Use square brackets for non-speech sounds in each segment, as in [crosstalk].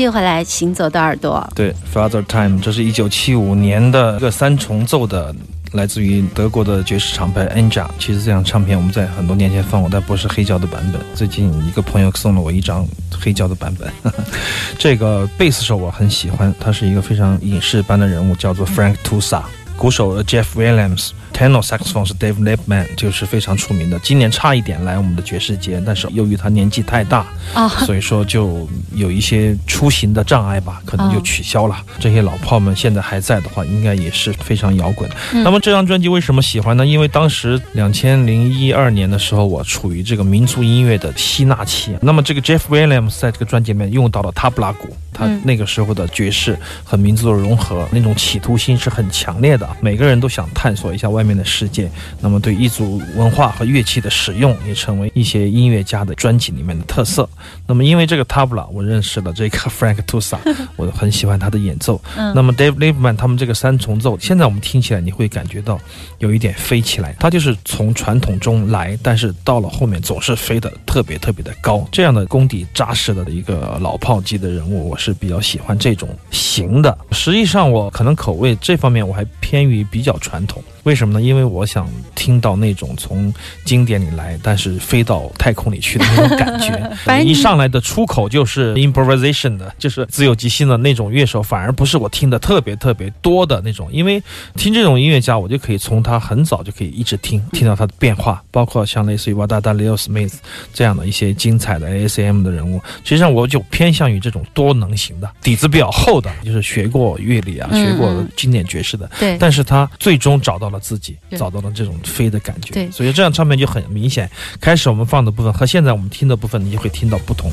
欢迎回来，行走的耳朵。对，Father Time，这是一九七五年的一个三重奏的，来自于德国的爵士厂牌 Anja。其实这张唱片我们在很多年前放过，但不是黑胶的版本。最近一个朋友送了我一张黑胶的版本。[laughs] 这个贝斯手我很喜欢，他是一个非常影视般的人物，叫做 Frank Tusa。鼓手 Jeff Williams。Tenor saxophone 是 Dave Liebman，就是非常出名的。今年差一点来我们的爵士节，但是由于他年纪太大啊，所以说就有一些出行的障碍吧，可能就取消了。这些老炮们现在还在的话，应该也是非常摇滚。那么这张专辑为什么喜欢呢？因为当时两千零一二年的时候，我处于这个民族音乐的吸纳期。那么这个 Jeff Williams 在这个专辑里面用到了塔布拉鼓，他那个时候的爵士和民族的融合，那种企图心是很强烈的。每个人都想探索一下外面的世界。那么对异族文化和乐器的使用，也成为一些音乐家的专辑里面的特色。那么因为这个 tabla，我认识了这个 [laughs] Frank Tusa，[laughs] 我很喜欢他的演奏。那么 Dave Liebman 他们这个三重奏，现在我们听起来你会感觉到有一点飞起来，他就是从传统中来，但是到了后面总是飞得特别特别的高。这样的功底扎实的一个老炮级的人物，我是比较喜欢这种型的。实际上我可能口味这方面我还偏于比较传统。为什么呢？因为我想听到那种从经典里来，但是飞到太空里去的那种感觉。[laughs] 一上来的出口就是 improvisation 的，就是自由即兴的那种乐手，反而不是我听的特别特别多的那种。因为听这种音乐家，我就可以从他很早就可以一直听，听到他的变化，包括像类似于瓦达达、Leo Smith 这样的一些精彩的 ASM 的人物。实际上，我就偏向于这种多能型的，底子比较厚的，就是学过乐理啊，学过经典爵士的。对，但是他最终找到。了自己找到了这种飞的感觉，对，所以这张唱片就很明显。开始我们放的部分和现在我们听的部分，你就会听到不同。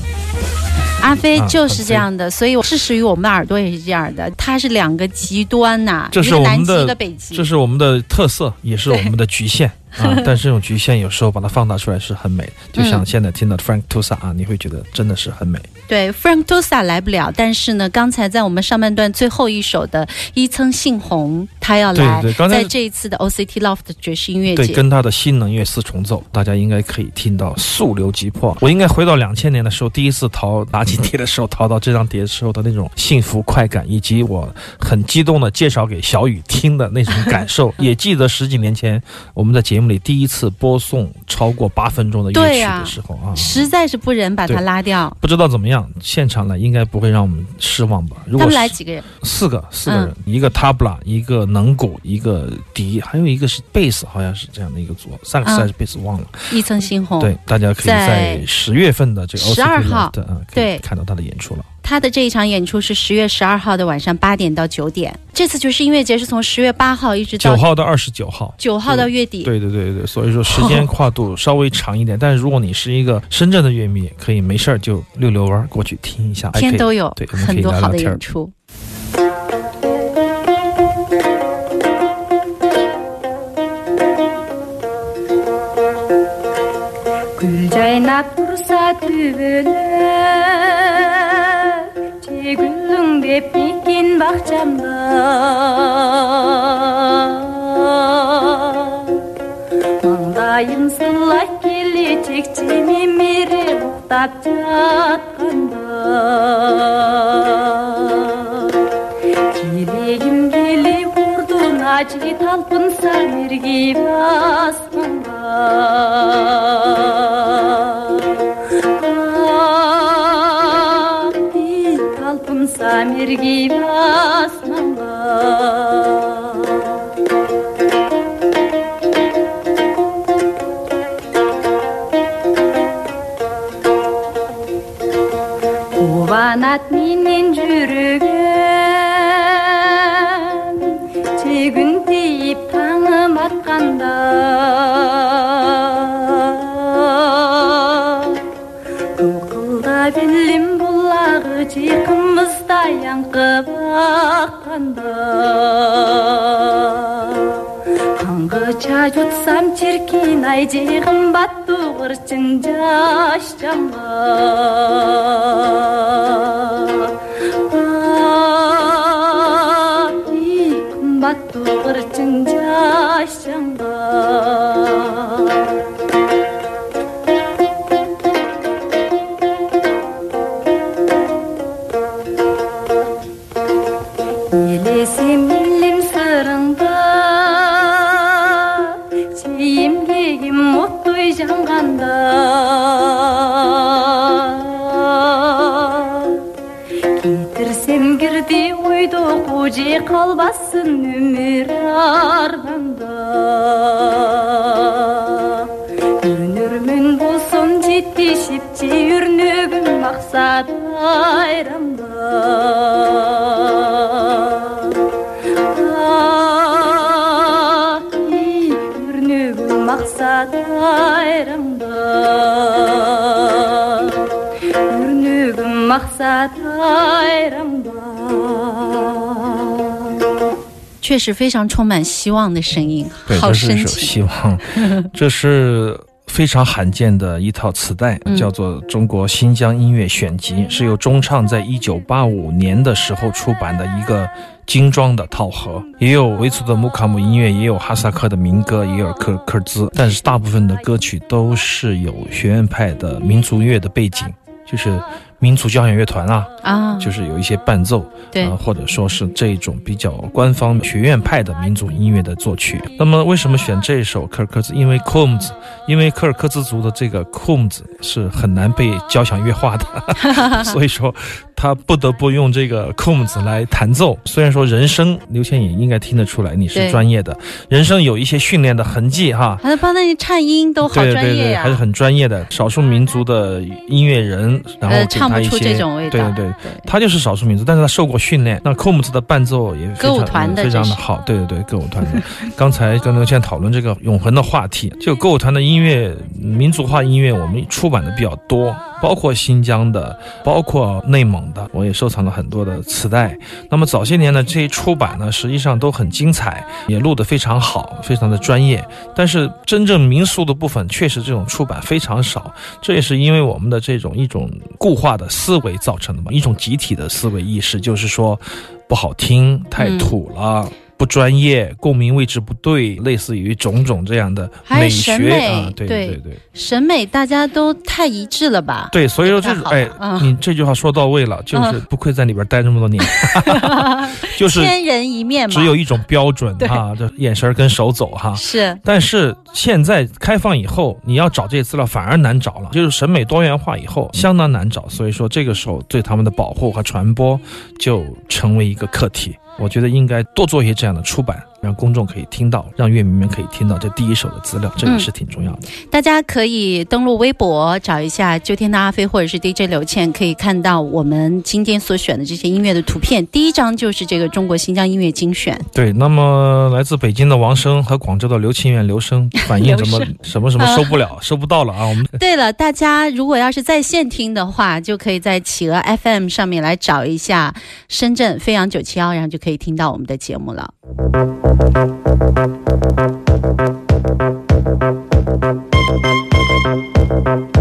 阿飞就是这样的，所以事实于我们的耳朵也是这样的，它是两个极端呐，这是我们的北极，这是我们的特色，也是我们的局限。啊，[laughs] 但是这种局限有时候把它放大出来是很美，就像现在听到 Frank Tusa 啊，你会觉得真的是很美。对，Frank Tusa 来不了，但是呢，刚才在我们上半段最后一首的伊曾信宏，他要来，在这一次的 OCT Loft 爵士音乐节，对，跟他的新能乐四重奏，大家应该可以听到速流急迫。我应该回到两千年的时候，第一次淘拿起碟的时候，淘到这张碟的时候的那种幸福快感，以及我很激动的介绍给小雨听的那种感受，[laughs] 也记得十几年前我们的节目。里第一次播送超过八分钟的乐曲的时候啊，实在是不忍把它拉掉。不知道怎么样，现场呢应该不会让我们失望吧？他们来几个人？四个，四个人，一个 tabla，一个能鼓，一个笛，还有一个是贝斯，好像是这样的一个组合。三个还是贝斯忘了。一层猩红。对，大家可以在十月份的这个十二号的啊，对，看到他的演出了。他的这一场演出是十月十二号的晚上八点到九点。这次爵士音乐节是从十月八号一直到九号到二十九号，九号到月底。对对对对，所以说时间跨度稍微长一点。[laughs] 但是如果你是一个深圳的乐迷，可以没事儿就溜溜弯过去听一下，天都有，对，很多好的演出。gece gündüz bikin bahçemde. Dayım sılak gelecek cemi meri uktap çatkanda Geleyim geli vurdun acı talpınsa bir gibi asmanda сергейді аспанға қуанады менен жүрек ча жутсам чиркин ай жей кымбаттуу кырчын жаш жамба барғанда өнермен болсын жетпей шепте өрнегім мақсат айрамда өрнегім мақсат айрамда өрнегім мақсат айрамда 确实非常充满希望的声音，对，好这是一首深情。希望，[laughs] 这是非常罕见的一套磁带，嗯。叫做《中国新疆音乐选集》，是由中唱在一九八五年的时候出版的一个精装的套盒，也有维族的木卡姆音乐，也有哈萨克的民歌，也有科科尔兹，但是大部分的歌曲都是有学院派的民族乐的背景，就是民族交响乐团啊，啊，就是有一些伴奏，对呃，或者说是这种比较官方学院派的民族音乐的作曲。那么为什么选这首科尔克孜？因为 c o m s 因为科尔克孜族的这个 c o m s 是很难被交响乐化的，[laughs] 所以说他不得不用这个 c o m s 来弹奏。虽然说人声，刘倩也应该听得出来你是专业的，人声有一些训练的痕迹哈。还帮那些颤音都好对对对，专业呀、还是很专业的少数民族的音乐人，然后呃，给唱不出他一些这种味道。对对对，他就是少数民族，但是他受过训练。那 o m z 的伴奏也非歌舞常团的非常的好，对对对，歌舞团的。[laughs] 刚才跟刘倩讨论这个永恒的话题，就歌舞团的音乐，民族化音乐，我们出版的比较多，包括新疆的，包括内蒙的，我也收藏了很多的磁带。那么早些年呢，这些出版呢，实际上都很精彩，也录得非常好，非常的专业。但是真正民俗的部分，确实这种出版非常少，这也是因为我们的这种一种固化的思维造成的嘛，一种集体的思维意识，就是说不好听，太土了。不专业，共鸣位置不对，类似于种种这样的美学啊，对对对对。审美大家都太一致了吧？对，所以说这哎，嗯。你这句话说到位了，就是不愧在里边待这么多年，[laughs] 就是千人一面嘛，只有一种标准对。哈，这眼神跟手走哈。是。但是现在开放以后，你要找这些资料反而难找了，就是审美多元化以后相当难找，所以说这个时候对他们的保护和传播就成为一个课题。我觉得应该多做一些这样的出版，让公众可以听到，让乐迷们可以听到这第一手的资料，这也是挺重要的。大家可以登录微博找一下秋天的阿飞或者是 DJ 刘倩，可以看到我们今天所选的这些音乐的图片。第一张就是这个中国新疆音乐精选，对，那么来自北京的王声和广州的刘清远刘声反映什么什么什么收不了，[laughs] 收不到了啊！我们对了，大家如果要是在线听的话，就可以在企鹅 FM 上面来找一下深圳飞扬九七幺，然后就可以听到我们的节目了。Thank you.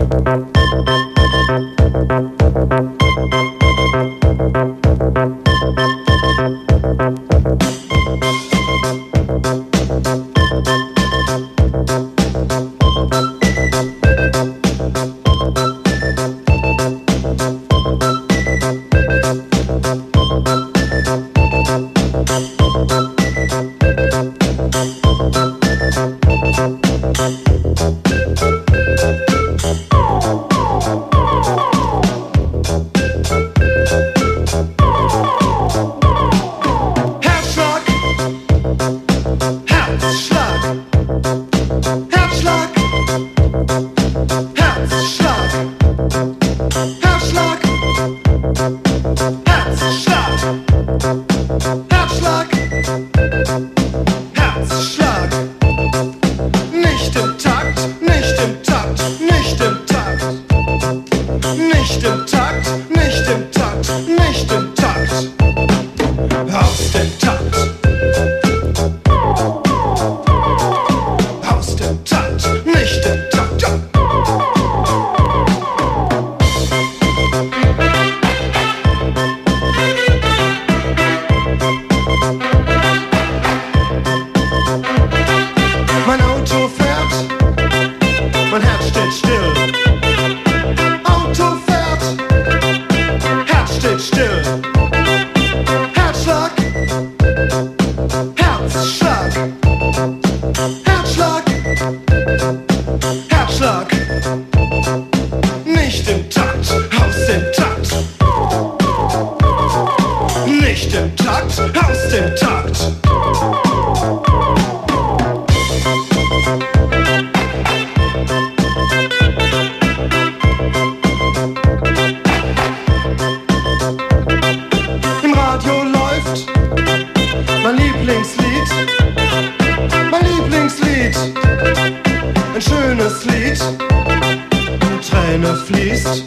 Träne fließt,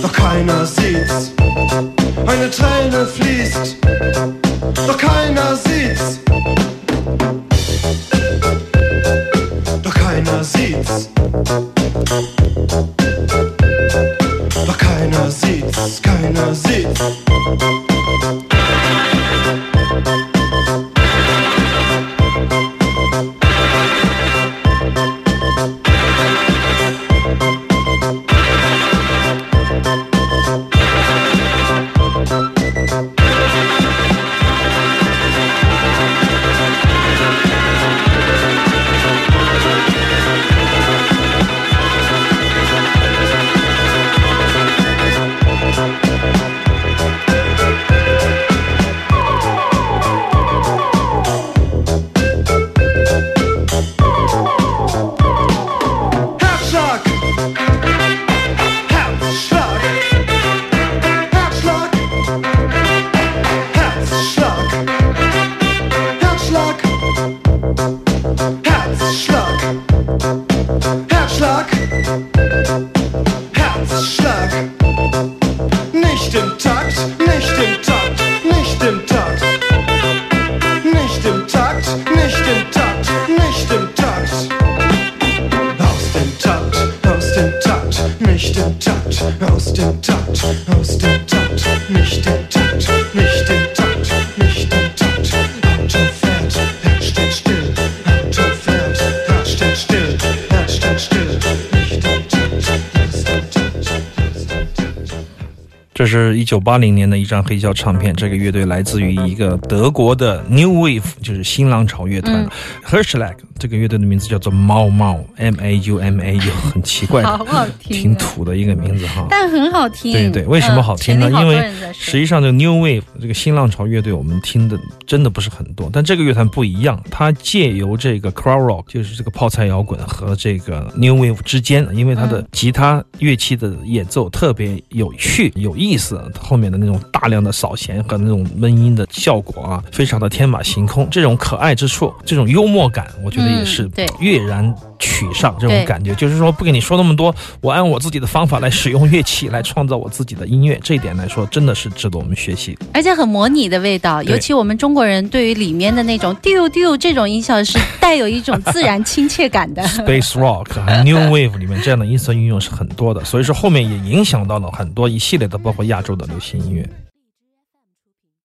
doch keiner sieht's. Eine Träne fließt, 这是一九八零年的一张黑胶唱片，这个乐队来自于一个德国的 New Wave，就是新浪潮乐团。Herschlag 这个乐队的名字叫做猫猫 M A U M A U，[laughs] 很奇怪，好好听啊挺土的一个名字哈。但很好听。对对，为什么好听呢？因为实际上这个 New Wave 这个新浪潮乐队，我们听的真的不是很多。但这个乐团不一样，它借由这个 Crowd Rock，就是这个泡菜摇滚和这个 New Wave 之间，因为它的吉他乐器的演奏特别有趣、有意思，后面的那种大量的扫弦和那种闷音的效果啊，非常的天马行空。这种可爱之处，这种幽默感，我觉得也是跃然取上这种感觉。就是说，不跟你说那么多，我按我自己的方法来使用乐器，来创造我自己的音乐，这一点来说，真的是值得我们学习。而且很模拟的味道，尤其我们中国人对于里面的那种 “do do” 这种音效是带有一种自然亲切感的。[laughs] Space Rock 和 New Wave 里面这样的音色运用是很多的，所以说后面也影响到了很多一系列的，包括亚洲的流行音乐。